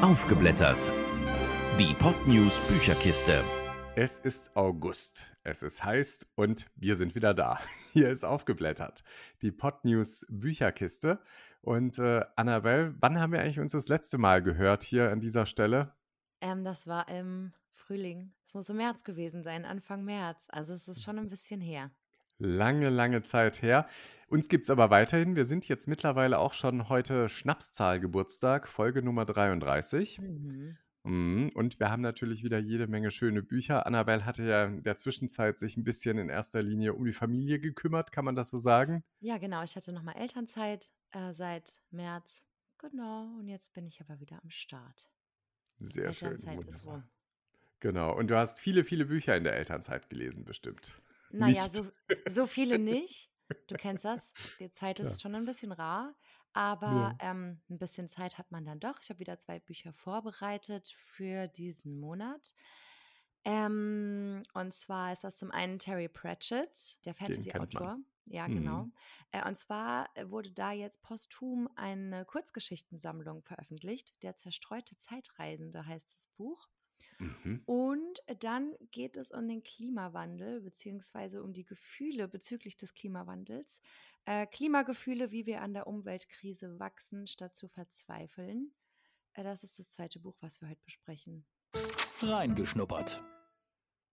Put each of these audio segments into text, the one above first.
Aufgeblättert. Die Podnews Bücherkiste. Es ist August, es ist heiß und wir sind wieder da. Hier ist aufgeblättert. Die Podnews Bücherkiste. Und äh, Annabelle, wann haben wir eigentlich uns das letzte Mal gehört hier an dieser Stelle? Ähm, das war im Frühling. Es muss im März gewesen sein, Anfang März. Also es ist schon ein bisschen her. Lange, lange Zeit her. Uns gibt es aber weiterhin. Wir sind jetzt mittlerweile auch schon heute Schnapszahl Geburtstag, Folge Nummer 33. Mhm. Mhm, Und wir haben natürlich wieder jede Menge schöne Bücher. Annabelle hatte ja in der Zwischenzeit sich ein bisschen in erster Linie um die Familie gekümmert, kann man das so sagen? Ja, genau. Ich hatte nochmal Elternzeit äh, seit März. Genau. Und jetzt bin ich aber wieder am Start. Sehr schön, Elternzeit ist rum. Genau. Und du hast viele, viele Bücher in der Elternzeit gelesen, bestimmt. Naja, Nicht? so, so viele nicht. Du kennst das. Die Zeit Ja. ist schon ein bisschen rar. Aber ähm, ein bisschen Zeit hat man dann doch. Ich habe wieder zwei Bücher vorbereitet für diesen Monat. Ähm, und zwar ist das zum einen Terry Pratchett, der. Fantasy-Autor. Ja, genau. Mhm. Äh, und zwar wurde da jetzt posthum eine Kurzgeschichtensammlung veröffentlicht. Der zerstreute Zeitreisende heißt das Buch. Mhm. Und dann geht es um den Klimawandel, beziehungsweise um die Gefühle bezüglich des Klimawandels. Äh, Klimagefühle, wie wir an der Umweltkrise wachsen, statt zu verzweifeln. Äh, das ist das zweite Buch, was wir heute besprechen. Reingeschnuppert.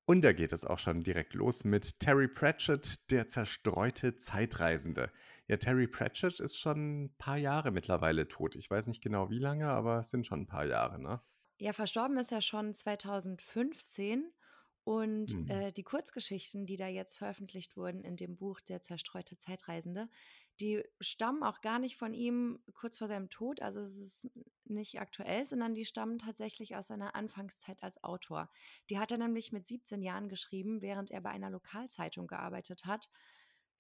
Und da geht es auch schon direkt los mit Terry Pratchett, der zerstreute Zeitreisende. Ja, Terry Pratchett ist schon ein paar Jahre mittlerweile tot. Ich weiß nicht genau wie lange, aber es sind schon ein paar Jahre, ne? Ja, verstorben ist er schon 2015 und Mhm. äh, die Kurzgeschichten, die da jetzt veröffentlicht wurden in dem Buch Der zerstreute Zeitreisende, die stammen auch gar nicht von ihm kurz vor seinem Tod, also es ist nicht aktuell, sondern die stammen tatsächlich aus seiner Anfangszeit als Autor. Die hat er nämlich mit 17 Jahren geschrieben, während er bei einer Lokalzeitung gearbeitet hat.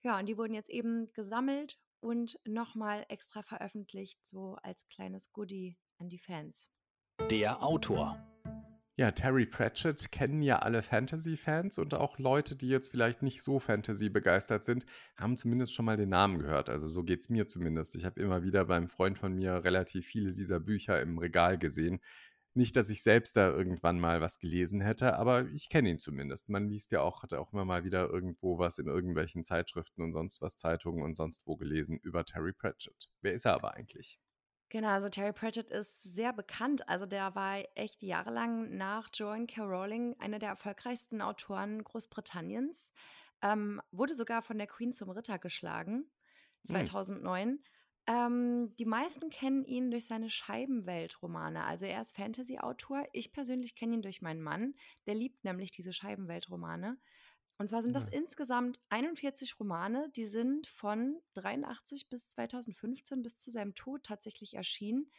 Ja, und die wurden jetzt eben gesammelt und nochmal extra veröffentlicht, so als kleines Goodie an die Fans. Der Autor. Ja, Terry Pratchett kennen ja alle Fantasy-Fans und auch Leute, die jetzt vielleicht nicht so Fantasy begeistert sind, haben zumindest schon mal den Namen gehört. Also so geht es mir zumindest. Ich habe immer wieder beim Freund von mir relativ viele dieser Bücher im Regal gesehen. Nicht, dass ich selbst da irgendwann mal was gelesen hätte, aber ich kenne ihn zumindest. Man liest ja auch, hat auch immer mal wieder irgendwo was in irgendwelchen Zeitschriften und sonst was, Zeitungen und sonst wo gelesen über Terry Pratchett. Wer ist er aber eigentlich? Genau, also Terry Pratchett ist sehr bekannt. Also der war echt jahrelang nach Joan K. Rowling einer der erfolgreichsten Autoren Großbritanniens. Ähm, wurde sogar von der Queen zum Ritter geschlagen, Hm. 2009. Ähm, die meisten kennen ihn durch seine Scheibenweltromane. Also er ist Fantasy-Autor. Ich persönlich kenne ihn durch meinen Mann. Der liebt nämlich diese Scheibenweltromane. Und zwar sind das Ja. insgesamt 41 Romane, die sind von 83 bis 2015 bis zu seinem Tod tatsächlich erschienen.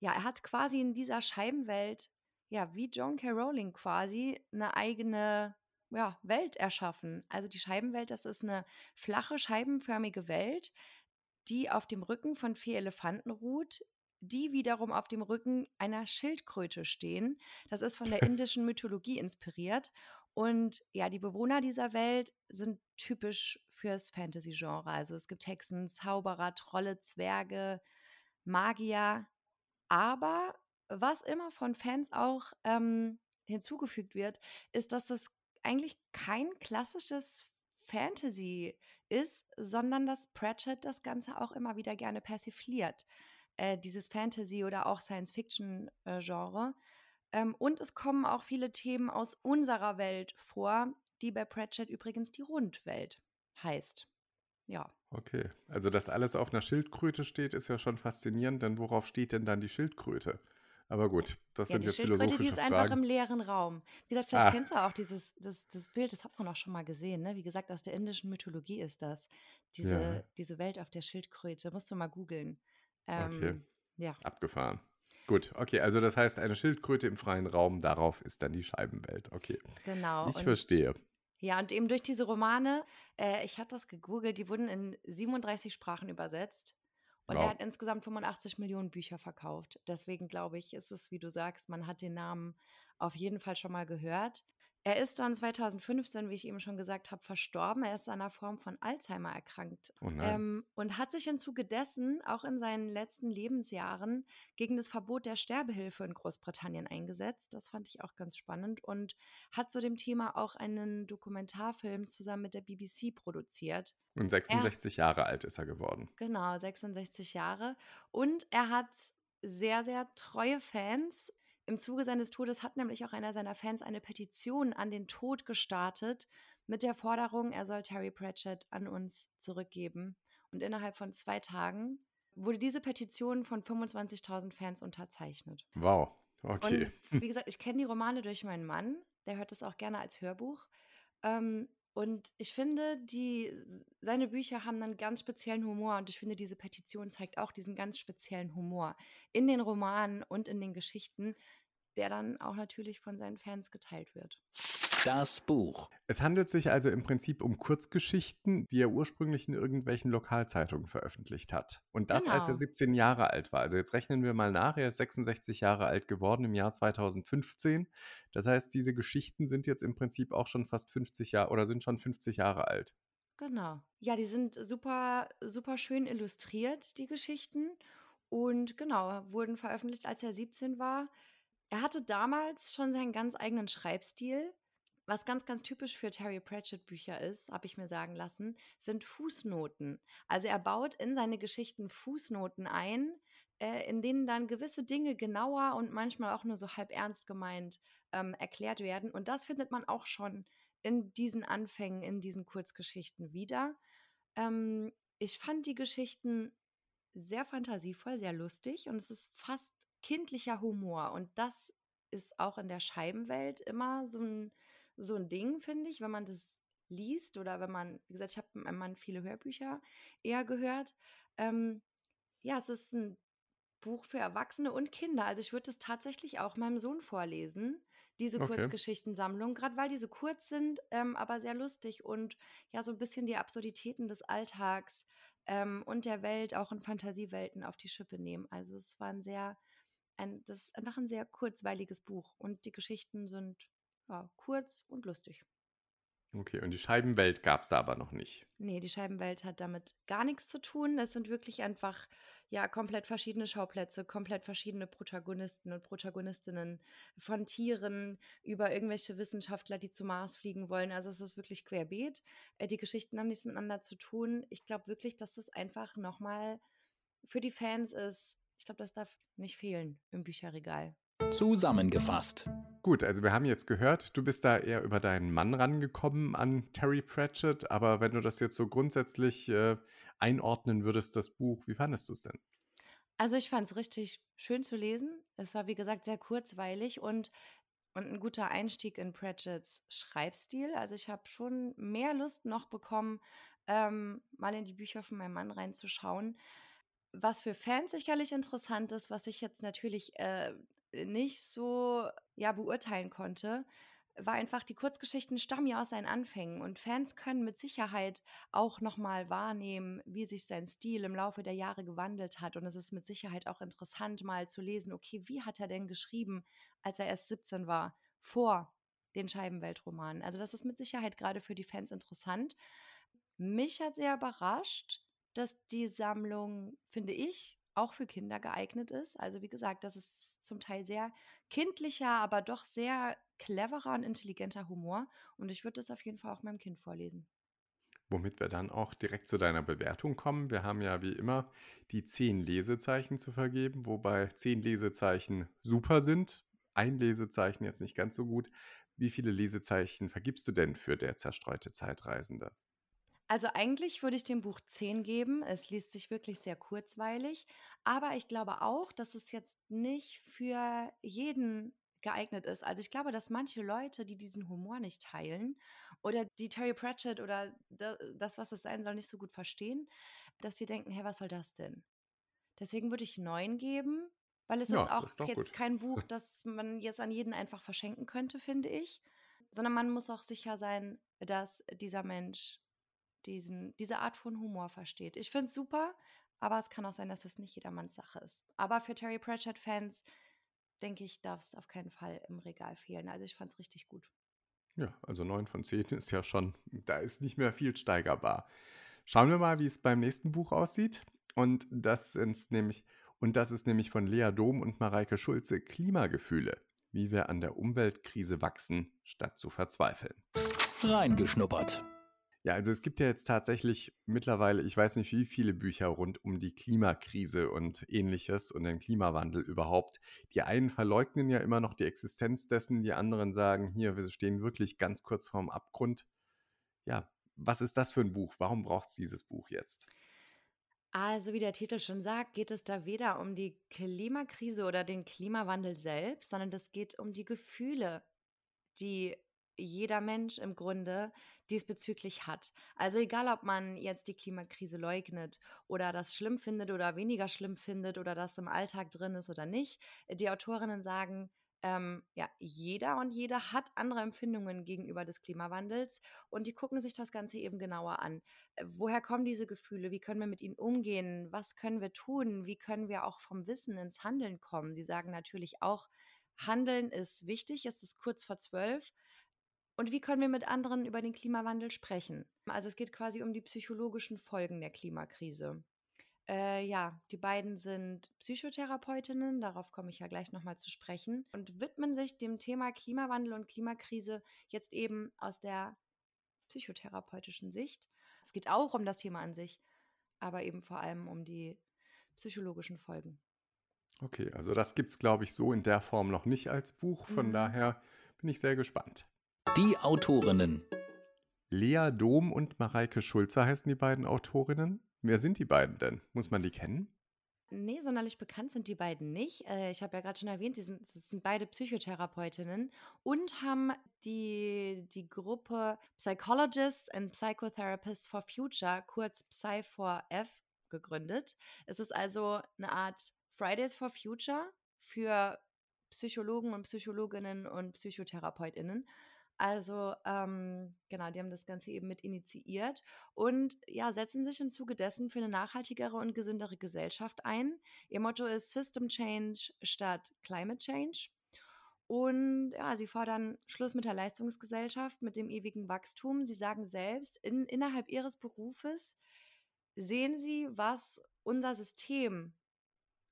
Ja, er hat quasi in dieser Scheibenwelt, ja, wie John K. Rowling quasi, eine eigene ja, Welt erschaffen. Also die Scheibenwelt, das ist eine flache, scheibenförmige Welt, die auf dem Rücken von vier Elefanten ruht, die wiederum auf dem Rücken einer Schildkröte stehen. Das ist von der indischen Mythologie inspiriert. Und ja, die Bewohner dieser Welt sind typisch fürs Fantasy-Genre. Also es gibt Hexen, Zauberer, Trolle, Zwerge, Magier. Aber was immer von Fans auch ähm, hinzugefügt wird, ist, dass das eigentlich kein klassisches Fantasy ist, sondern dass Pratchett das Ganze auch immer wieder gerne persifliert. Äh, dieses Fantasy oder auch Science-Fiction-Genre. Ähm, und es kommen auch viele Themen aus unserer Welt vor, die bei Pratchett übrigens die Rundwelt heißt. Ja. Okay, also dass alles auf einer Schildkröte steht, ist ja schon faszinierend, denn worauf steht denn dann die Schildkröte? Aber gut, das Ja, sind die jetzt Schildkröte, die philosophische ist einfach im Fragen. leeren Raum. Wie gesagt, vielleicht Ah, kennst du auch dieses das, das Bild, das hat man auch schon mal gesehen, ne? Wie gesagt, aus der indischen Mythologie ist das. Diese, ja, diese Welt auf der Schildkröte. Musst du mal googeln. Okay, Ähm, ja, abgefahren. Gut, okay, also das heißt, eine Schildkröte im freien Raum, darauf ist dann die Scheibenwelt. Okay, genau. ich verstehe. ja, und eben durch diese Romane, äh, ich habe das gegoogelt, die wurden in 37 Sprachen übersetzt. Und er Wow. hat insgesamt 85 Millionen Bücher verkauft. Deswegen glaube ich, ist es, wie du sagst, man hat den Namen auf jeden Fall schon mal gehört. Er ist dann 2015, wie ich eben schon gesagt habe, verstorben. Er ist an einer Form von Alzheimer erkrankt. Oh. Ähm, und hat sich im Zuge dessen auch in seinen letzten Lebensjahren gegen das Verbot der Sterbehilfe in Großbritannien eingesetzt. Das fand ich auch ganz spannend und hat zu dem Thema auch einen Dokumentarfilm zusammen mit der BBC produziert. Und 66 Jahre alt ist er geworden. Genau, 66 Jahre. Und er hat sehr, sehr treue Fans. Im Zuge seines Todes hat nämlich auch einer seiner Fans eine Petition an den Tod gestartet mit der Forderung, er soll Terry Pratchett an uns zurückgeben. Und innerhalb von zwei Tagen wurde diese Petition von 25.000 Fans unterzeichnet. Wow, okay. Und wie gesagt, ich kenne die Romane durch meinen Mann, der hört das auch gerne als Hörbuch. Ähm, und ich finde, die, seine Bücher haben einen ganz speziellen Humor und ich finde, diese Petition zeigt auch diesen ganz speziellen Humor in den Romanen und in den Geschichten, der dann auch natürlich von seinen Fans geteilt wird. Das Buch. Es handelt sich also im Prinzip um Kurzgeschichten, die er ursprünglich in irgendwelchen Lokalzeitungen veröffentlicht hat. Und das, als er Genau. 17 Jahre alt war. Also jetzt rechnen wir mal nach, er ist 66 Jahre alt geworden im Jahr 2015. Das heißt, diese Geschichten sind jetzt im Prinzip auch schon fast 50 Jahre oder sind schon 50 Jahre alt. Genau. Ja, die sind super, super schön illustriert, die Geschichten. Und genau, wurden veröffentlicht, als er 17 war. Er hatte damals schon seinen ganz eigenen Schreibstil. Was ganz, ganz typisch für Terry Pratchett Bücher ist, habe ich mir sagen lassen, sind Fußnoten. Also er baut in seine Geschichten Fußnoten ein, äh, in denen dann gewisse Dinge genauer und manchmal auch nur so halb ernst gemeint ähm, erklärt werden. Und das findet man auch schon in diesen Anfängen, in diesen Kurzgeschichten wieder. Ähm, ich fand die Geschichten sehr fantasievoll, sehr lustig und es ist fast kindlicher Humor. Und das ist auch in der Scheibenwelt immer so ein, so ein Ding, finde ich, wenn man das liest oder wenn man, wie gesagt, ich habe mit meinem Mann viele Hörbücher eher gehört. Ähm, ja, es ist ein Buch für Erwachsene und Kinder. Also ich würde es tatsächlich auch meinem Sohn vorlesen, diese Okay. Kurzgeschichtensammlung, gerade weil die so kurz sind, ähm, aber sehr lustig und ja, so ein bisschen die Absurditäten des Alltags ähm, und der Welt, auch in Fantasiewelten, auf die Schippe nehmen. Also es war ein sehr, ein, das ist einfach ein sehr kurzweiliges Buch und die Geschichten sind ja, kurz und lustig. Okay, und die Scheibenwelt gab es da aber noch nicht. Nee, die Scheibenwelt hat damit gar nichts zu tun. Es sind wirklich einfach, ja, komplett verschiedene Schauplätze, komplett verschiedene Protagonisten und Protagonistinnen von Tieren über irgendwelche Wissenschaftler, die zum Mars fliegen wollen. Also es ist wirklich querbeet. Äh, die Geschichten haben nichts miteinander zu tun. Ich glaube wirklich, dass es einfach nochmal für die Fans ist. Ich glaube, das darf nicht fehlen im Bücherregal. Zusammengefasst. Gut, also wir haben jetzt gehört, du bist da eher über deinen Mann rangekommen an Terry Pratchett, aber wenn du das jetzt so grundsätzlich äh, einordnen würdest, das Buch, wie fandest du es denn? Also ich fand es richtig schön zu lesen. Es war, wie gesagt, sehr kurzweilig und, und ein guter Einstieg in Pratchett's Schreibstil. Also ich habe schon mehr Lust noch bekommen, ähm, mal in die Bücher von meinem Mann reinzuschauen. Was für Fans sicherlich interessant ist, was ich jetzt natürlich äh, nicht so ja, beurteilen konnte, war einfach, die Kurzgeschichten stammen ja aus seinen Anfängen und Fans können mit Sicherheit auch nochmal wahrnehmen, wie sich sein Stil im Laufe der Jahre gewandelt hat. Und es ist mit Sicherheit auch interessant, mal zu lesen, okay, wie hat er denn geschrieben, als er erst 17 war, vor den Scheibenweltromanen. Also das ist mit Sicherheit gerade für die Fans interessant. Mich hat sehr überrascht, dass die Sammlung, finde ich, auch für Kinder geeignet ist. Also wie gesagt, das ist zum Teil sehr kindlicher, aber doch sehr cleverer und intelligenter Humor. Und ich würde das auf jeden Fall auch meinem Kind vorlesen. Womit wir dann auch direkt zu deiner Bewertung kommen. Wir haben ja wie immer die zehn Lesezeichen zu vergeben, wobei zehn Lesezeichen super sind, ein Lesezeichen jetzt nicht ganz so gut. Wie viele Lesezeichen vergibst du denn für der zerstreute Zeitreisende? Also eigentlich würde ich dem Buch 10 geben. Es liest sich wirklich sehr kurzweilig. Aber ich glaube auch, dass es jetzt nicht für jeden geeignet ist. Also ich glaube, dass manche Leute, die diesen Humor nicht teilen oder die Terry Pratchett oder da- das, was es sein soll, nicht so gut verstehen, dass sie denken, hey, was soll das denn? Deswegen würde ich 9 geben, weil es ist Ja, das auch ist jetzt gut. kein Buch, das man jetzt an jeden einfach verschenken könnte, finde ich. Sondern man muss auch sicher sein, dass dieser Mensch diesen, diese Art von Humor versteht. Ich finde es super, aber es kann auch sein, dass es nicht jedermanns Sache ist. Aber für Terry Pratchett-Fans, denke ich, darf es auf keinen Fall im Regal fehlen. Also ich fand es richtig gut. Ja, also 9 von 10 ist ja schon da ist nicht mehr viel steigerbar. Schauen wir mal, wie es beim nächsten Buch aussieht. Und das sind's nämlich und das ist nämlich von Lea Dom und Mareike Schulze Klimagefühle, wie wir an der Umweltkrise wachsen, statt zu verzweifeln. Reingeschnuppert. Ja, also es gibt ja jetzt tatsächlich mittlerweile, ich weiß nicht wie viele Bücher rund um die Klimakrise und ähnliches und den Klimawandel überhaupt. Die einen verleugnen ja immer noch die Existenz dessen, die anderen sagen, hier, wir stehen wirklich ganz kurz vorm Abgrund. Ja, was ist das für ein Buch? Warum braucht es dieses Buch jetzt? Also, wie der Titel schon sagt, geht es da weder um die Klimakrise oder den Klimawandel selbst, sondern es geht um die Gefühle, die jeder Mensch im Grunde diesbezüglich hat. Also egal, ob man jetzt die Klimakrise leugnet oder das schlimm findet oder weniger schlimm findet oder das im Alltag drin ist oder nicht, die Autorinnen sagen, ähm, ja, jeder und jeder hat andere Empfindungen gegenüber des Klimawandels und die gucken sich das Ganze eben genauer an. Äh, woher kommen diese Gefühle? Wie können wir mit ihnen umgehen? Was können wir tun? Wie können wir auch vom Wissen ins Handeln kommen? Sie sagen natürlich auch, Handeln ist wichtig, es ist kurz vor zwölf. Und wie können wir mit anderen über den Klimawandel sprechen? Also es geht quasi um die psychologischen Folgen der Klimakrise. Äh, ja, die beiden sind Psychotherapeutinnen, darauf komme ich ja gleich nochmal zu sprechen, und widmen sich dem Thema Klimawandel und Klimakrise jetzt eben aus der psychotherapeutischen Sicht. Es geht auch um das Thema an sich, aber eben vor allem um die psychologischen Folgen. Okay, also das gibt es, glaube ich, so in der Form noch nicht als Buch. Von mhm. daher bin ich sehr gespannt. Die Autorinnen. Lea Dom und Mareike Schulze heißen die beiden Autorinnen. Wer sind die beiden denn? Muss man die kennen? Nee, sonderlich bekannt sind die beiden nicht. Äh, ich habe ja gerade schon erwähnt, die sind, das sind beide Psychotherapeutinnen und haben die, die Gruppe Psychologists and Psychotherapists for Future, kurz Psy4F, gegründet. Es ist also eine Art Fridays for Future für Psychologen und Psychologinnen und Psychotherapeutinnen. Also ähm, genau, die haben das Ganze eben mit initiiert und ja, setzen sich im Zuge dessen für eine nachhaltigere und gesündere Gesellschaft ein. Ihr Motto ist System Change statt Climate Change. Und ja, sie fordern Schluss mit der Leistungsgesellschaft, mit dem ewigen Wachstum. Sie sagen selbst, in, innerhalb ihres Berufes sehen sie, was unser System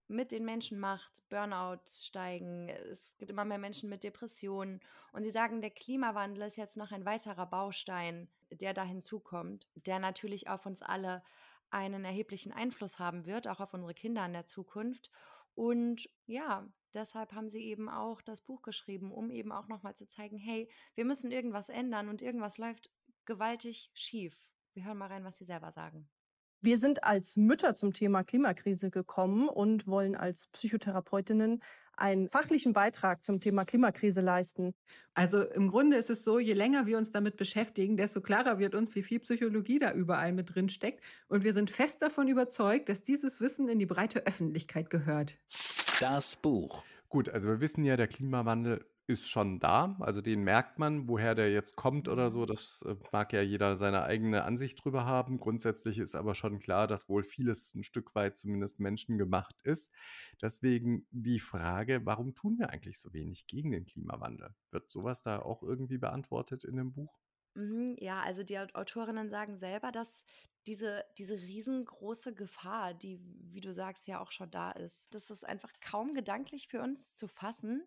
mit den Menschen macht. Burnouts steigen, es gibt immer mehr Menschen mit Depressionen. Und sie sagen, der Klimawandel ist jetzt noch ein weiterer Baustein, der da hinzukommt, der natürlich auf uns alle einen erheblichen Einfluss haben wird, auch auf unsere Kinder in der Zukunft. Und ja, deshalb haben sie eben auch das Buch geschrieben, um eben auch nochmal zu zeigen, hey, wir müssen irgendwas ändern und irgendwas läuft gewaltig schief. Wir hören mal rein, was sie selber sagen. Wir sind als Mütter zum Thema Klimakrise gekommen und wollen als Psychotherapeutinnen einen fachlichen Beitrag zum Thema Klimakrise leisten. Also im Grunde ist es so, je länger wir uns damit beschäftigen, desto klarer wird uns, wie viel Psychologie da überall mit drin steckt. Und wir sind fest davon überzeugt, dass dieses Wissen in die breite Öffentlichkeit gehört. Das Buch. Gut, also wir wissen ja, der Klimawandel ist schon da. Also den merkt man, woher der jetzt kommt oder so. Das äh, mag ja jeder seine eigene Ansicht drüber haben. Grundsätzlich ist aber schon klar, dass wohl vieles ein Stück weit zumindest menschengemacht ist. Deswegen die Frage, warum tun wir eigentlich so wenig gegen den Klimawandel? Wird sowas da auch irgendwie beantwortet in dem Buch? Mhm, ja, also die Autorinnen sagen selber, dass diese, diese riesengroße Gefahr, die, wie du sagst, ja auch schon da ist, das ist einfach kaum gedanklich für uns zu fassen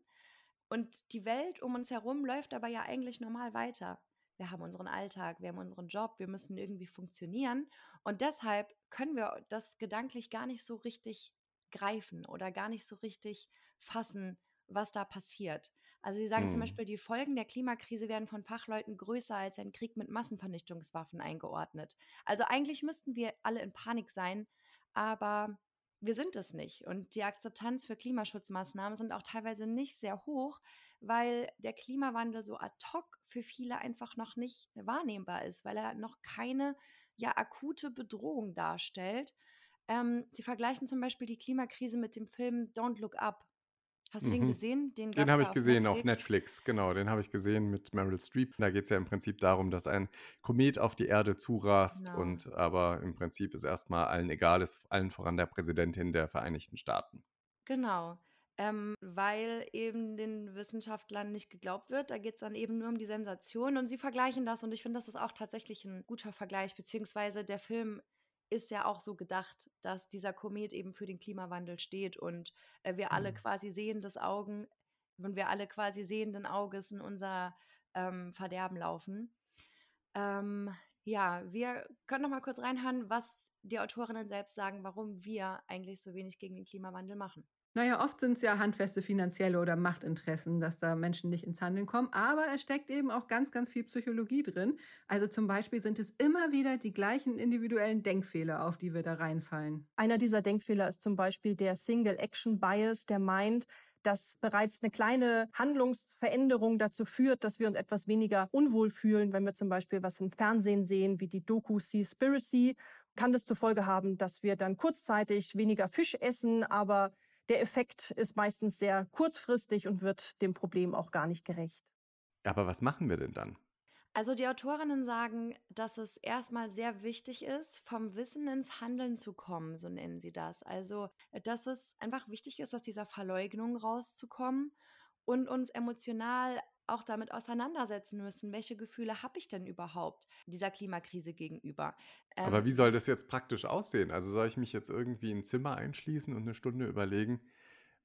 und die Welt um uns herum läuft aber ja eigentlich normal weiter. Wir haben unseren Alltag, wir haben unseren Job, wir müssen irgendwie funktionieren. Und deshalb können wir das gedanklich gar nicht so richtig greifen oder gar nicht so richtig fassen, was da passiert. Also sie sagen hm. zum Beispiel, die Folgen der Klimakrise werden von Fachleuten größer als ein Krieg mit Massenvernichtungswaffen eingeordnet. Also eigentlich müssten wir alle in Panik sein, aber wir sind es nicht. Und die Akzeptanz für Klimaschutzmaßnahmen sind auch teilweise nicht sehr hoch, weil der Klimawandel so ad hoc für viele einfach noch nicht wahrnehmbar ist, weil er noch keine ja akute Bedrohung darstellt. Ähm, sie vergleichen zum Beispiel die Klimakrise mit dem Film Don't Look Up Hast du den mhm. gesehen? Den Den habe ich gesehen auf Netflix. genau, den habe ich gesehen mit Meryl Streep. Da geht es ja im Prinzip darum, dass ein Komet auf die Erde zurast Genau. und aber im Prinzip ist erstmal allen egal ist, allen voran der Präsidentin der Vereinigten Staaten. Genau. ähm, weil eben den Wissenschaftlern nicht geglaubt wird. Da geht es dann eben nur um die Sensation und sie vergleichen das und ich finde, das ist auch tatsächlich ein guter Vergleich, beziehungsweise der Film ist ja auch so gedacht, dass dieser Komet eben für den Klimawandel steht und äh, wir alle Mhm. quasi sehendes Augen und wir alle quasi sehenden Auges in unser ähm, Verderben laufen. Ähm, ja, wir können noch mal kurz reinhören, was die Autorinnen selbst sagen, warum wir eigentlich so wenig gegen den Klimawandel machen. Naja, oft sind es ja handfeste finanzielle oder Machtinteressen, dass da Menschen nicht ins Handeln kommen. Aber es steckt eben auch ganz, ganz viel Psychologie drin. Also zum Beispiel sind es immer wieder die gleichen individuellen Denkfehler, auf die wir da reinfallen. Einer dieser Denkfehler ist zum Beispiel der Single Action Bias, der meint, dass bereits eine kleine Handlungsveränderung dazu führt, dass wir uns etwas weniger unwohl fühlen, wenn wir zum Beispiel was im Fernsehen sehen, wie die Doku Seaspiracy, kann das zur Folge haben, dass wir dann kurzzeitig weniger Fisch essen, aber der Effekt ist meistens sehr kurzfristig und wird dem Problem auch gar nicht gerecht. Aber was machen wir denn dann? Also die Autorinnen sagen, dass es erstmal sehr wichtig ist, vom Wissen ins Handeln zu kommen, so nennen sie das. Also, dass es einfach wichtig ist, aus dieser Verleugnung rauszukommen und uns emotional auch damit auseinandersetzen müssen, welche Gefühle habe ich denn überhaupt dieser Klimakrise gegenüber. Aber Ähm, wie soll das jetzt praktisch aussehen? Also soll ich mich jetzt irgendwie in ein Zimmer einschließen und eine Stunde überlegen,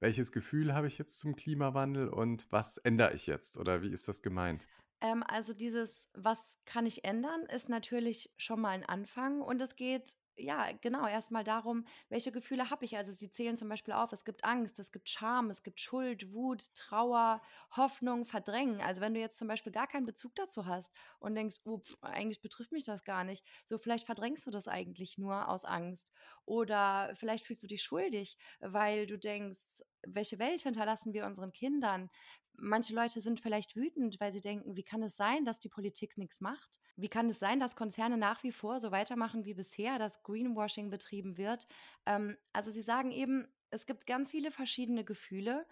welches Gefühl habe ich jetzt zum Klimawandel und was ändere ich jetzt? Oder wie ist das gemeint? Ähm, also dieses, was kann ich ändern, ist natürlich schon mal ein Anfang und es geht ja genau erstmal darum, welche Gefühle habe ich. Also sie zählen zum Beispiel auf, es gibt Angst, es gibt Scham, es gibt Schuld, Wut, Trauer, Hoffnung, Verdrängen. Also wenn du jetzt zum Beispiel gar keinen Bezug dazu hast und denkst, oh, pf, eigentlich betrifft mich das gar nicht, so vielleicht verdrängst du das eigentlich nur aus Angst oder vielleicht fühlst du dich schuldig, weil du denkst, welche Welt hinterlassen wir unseren Kindern? Manche Leute sind vielleicht wütend, weil sie denken, wie kann es sein, dass die Politik nichts macht? Wie kann es sein, dass Konzerne nach wie vor so weitermachen wie bisher, dass Greenwashing betrieben wird? Ähm, also sie sagen eben, es gibt ganz viele verschiedene Gefühle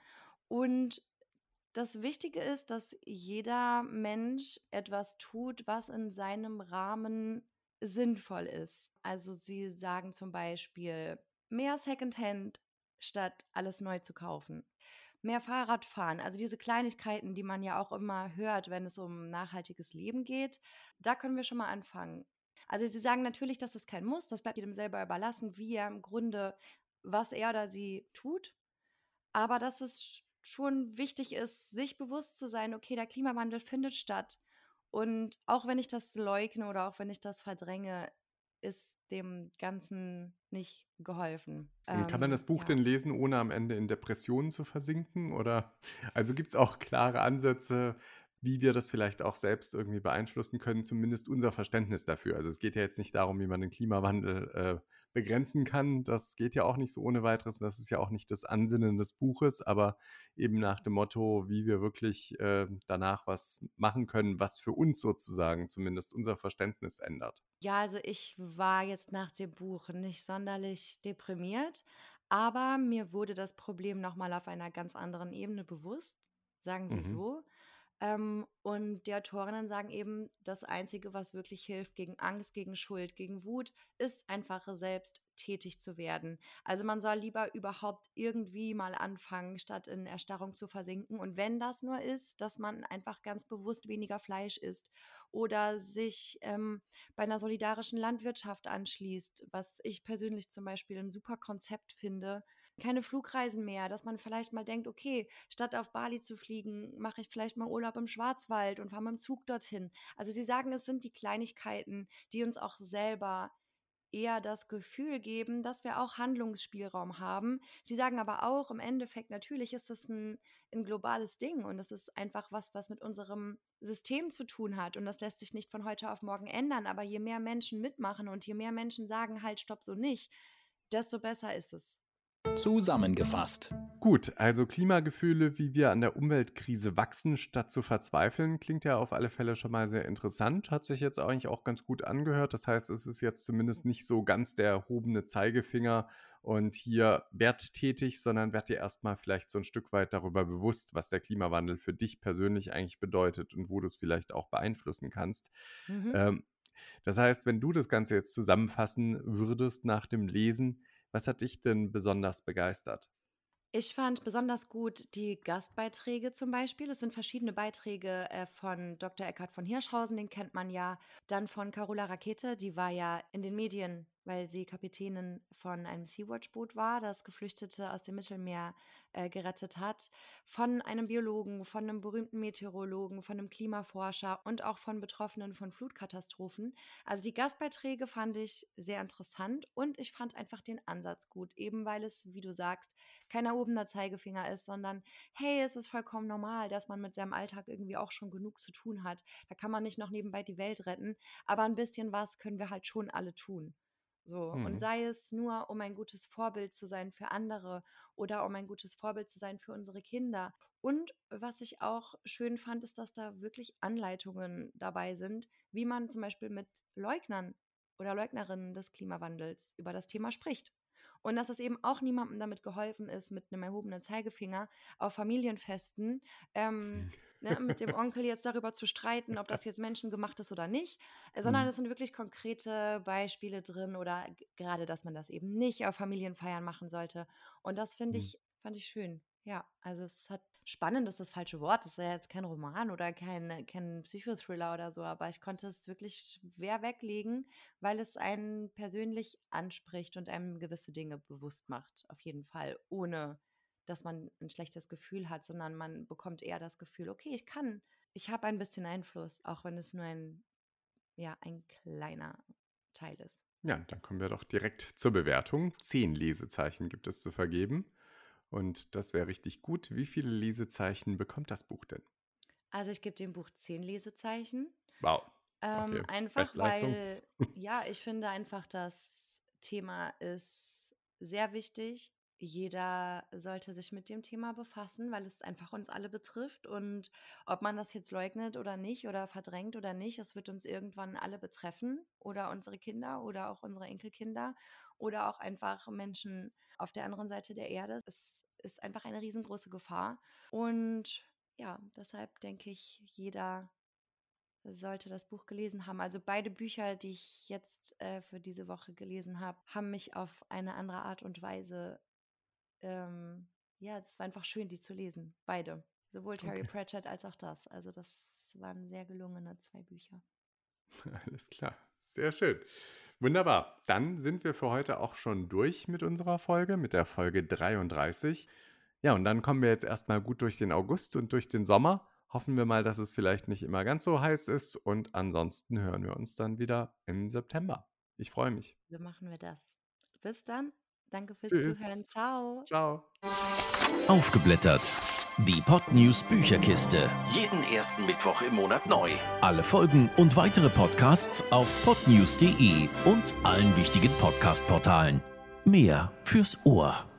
und das Wichtige ist, dass jeder Mensch etwas tut, was in seinem Rahmen sinnvoll ist. Also sie sagen zum Beispiel mehr Secondhand statt alles neu zu kaufen mehr Fahrrad fahren. Also diese Kleinigkeiten, die man ja auch immer hört, wenn es um nachhaltiges Leben geht, da können wir schon mal anfangen. Also sie sagen natürlich, dass es kein Muss, das bleibt jedem selber überlassen, wie er im Grunde, was er oder sie tut. Aber dass es schon wichtig ist, sich bewusst zu sein, okay, der Klimawandel findet statt. Und auch wenn ich das leugne oder auch wenn ich das verdränge, ist dem Ganzen nicht geholfen. Und kann man Ähm, das Buch ja. denn lesen, ohne am Ende in Depressionen zu versinken? Oder also gibt es auch klare Ansätze, wie wir das vielleicht auch selbst irgendwie beeinflussen können, zumindest unser Verständnis dafür. Also es geht ja jetzt nicht darum, wie man den Klimawandel äh, begrenzen kann. Das geht ja auch nicht so ohne weiteres. Und das ist ja auch nicht das Ansinnen des Buches, aber eben nach dem Motto, wie wir wirklich äh, danach was machen können, was für uns sozusagen zumindest unser Verständnis ändert. Ja, also ich war jetzt nach dem Buch nicht sonderlich deprimiert, aber mir wurde das Problem nochmal auf einer ganz anderen Ebene bewusst, sagen wir Mhm. so. Ähm, und die Autorinnen sagen eben, das Einzige, was wirklich hilft gegen Angst, gegen Schuld, gegen Wut, ist einfach selbst tätig zu werden. Also man soll lieber überhaupt irgendwie mal anfangen, statt in Erstarrung zu versinken. Und wenn das nur ist, dass man einfach ganz bewusst weniger Fleisch isst oder sich ähm, bei einer solidarischen Landwirtschaft anschließt, was ich persönlich zum Beispiel ein super Konzept finde. Keine Flugreisen mehr, dass man vielleicht mal denkt, okay, statt auf Bali zu fliegen, mache ich vielleicht mal Urlaub im Schwarzwald und fahre mit dem Zug dorthin. Also sie sagen, es sind die Kleinigkeiten, die uns auch selber eher das Gefühl geben, dass wir auch Handlungsspielraum haben. Sie sagen aber auch, im Endeffekt, natürlich ist es ein, ein globales Ding und es ist einfach was, was mit unserem System zu tun hat und das lässt sich nicht von heute auf morgen ändern. Aber je mehr Menschen mitmachen und je mehr Menschen sagen, halt, stopp, so nicht, desto besser ist es. Zusammengefasst. Gut, also Klimagefühle, wie wir an der Umweltkrise wachsen, statt zu verzweifeln, klingt ja auf alle Fälle schon mal sehr interessant. Hat sich jetzt eigentlich auch ganz gut angehört. Das heißt, es ist jetzt zumindest nicht so ganz der erhobene Zeigefinger und hier werttätig, sondern werd dir erstmal vielleicht so ein Stück weit darüber bewusst, was der Klimawandel für dich persönlich eigentlich bedeutet und wo du es vielleicht auch beeinflussen kannst. Mhm. Ähm, das heißt, wenn du das Ganze jetzt zusammenfassen würdest nach dem Lesen, was hat dich denn besonders begeistert? Ich fand besonders gut die Gastbeiträge zum Beispiel. Es sind verschiedene Beiträge äh, von Dr. Eckhard von Hirschhausen, den kennt man ja. Dann von Carola Rakete, die war ja in den Medien weil sie Kapitänin von einem Sea-Watch-Boot war, das Geflüchtete aus dem Mittelmeer äh, gerettet hat, von einem Biologen, von einem berühmten Meteorologen, von einem Klimaforscher und auch von Betroffenen von Flutkatastrophen. Also die Gastbeiträge fand ich sehr interessant und ich fand einfach den Ansatz gut, eben weil es, wie du sagst, kein erhobener Zeigefinger ist, sondern hey, es ist vollkommen normal, dass man mit seinem Alltag irgendwie auch schon genug zu tun hat. Da kann man nicht noch nebenbei die Welt retten, aber ein bisschen was können wir halt schon alle tun. So. Mhm. Und sei es nur, um ein gutes Vorbild zu sein für andere oder um ein gutes Vorbild zu sein für unsere Kinder. Und was ich auch schön fand, ist, dass da wirklich Anleitungen dabei sind, wie man zum Beispiel mit Leugnern oder Leugnerinnen des Klimawandels über das Thema spricht. Und dass es eben auch niemandem damit geholfen ist, mit einem erhobenen Zeigefinger auf Familienfesten ähm, ne, mit dem Onkel jetzt darüber zu streiten, ob das jetzt menschengemacht ist oder nicht, äh, sondern mhm. es sind wirklich konkrete Beispiele drin oder gerade, dass man das eben nicht auf Familienfeiern machen sollte. Und das finde mhm. ich, fand ich schön. Ja, also es hat spannend ist das falsche Wort. Es ist ja jetzt kein Roman oder kein, kein Psychothriller oder so, aber ich konnte es wirklich schwer weglegen, weil es einen persönlich anspricht und einem gewisse Dinge bewusst macht, auf jeden Fall, ohne dass man ein schlechtes Gefühl hat, sondern man bekommt eher das Gefühl, okay, ich kann, ich habe ein bisschen Einfluss, auch wenn es nur ein, ja, ein kleiner Teil ist. Ja, dann kommen wir doch direkt zur Bewertung. Zehn Lesezeichen gibt es zu vergeben. Und das wäre richtig gut. Wie viele Lesezeichen bekommt das Buch denn? Also ich gebe dem Buch zehn Lesezeichen. Wow. Ähm, okay. Einfach weil, ja, ich finde einfach, das Thema ist sehr wichtig. Jeder sollte sich mit dem Thema befassen, weil es einfach uns alle betrifft. Und ob man das jetzt leugnet oder nicht oder verdrängt oder nicht, es wird uns irgendwann alle betreffen oder unsere Kinder oder auch unsere Enkelkinder oder auch einfach Menschen auf der anderen Seite der Erde. Es ist einfach eine riesengroße Gefahr. Und ja, deshalb denke ich, jeder sollte das Buch gelesen haben. Also beide Bücher, die ich jetzt äh, für diese Woche gelesen habe, haben mich auf eine andere Art und Weise, ähm, ja, es war einfach schön, die zu lesen. Beide. Sowohl Terry okay. Pratchett als auch das. Also das waren sehr gelungene zwei Bücher. Alles klar. Sehr schön. Wunderbar. Dann sind wir für heute auch schon durch mit unserer Folge, mit der Folge 33. Ja, und dann kommen wir jetzt erstmal gut durch den August und durch den Sommer. Hoffen wir mal, dass es vielleicht nicht immer ganz so heiß ist. Und ansonsten hören wir uns dann wieder im September. Ich freue mich. So machen wir das. Bis dann. Danke fürs Tschüss. Zuhören. Ciao. Ciao. Aufgeblättert. Die Podnews Bücherkiste. Jeden ersten Mittwoch im Monat neu. Alle Folgen und weitere Podcasts auf podnews.de und allen wichtigen Podcast-Portalen. Mehr fürs Ohr.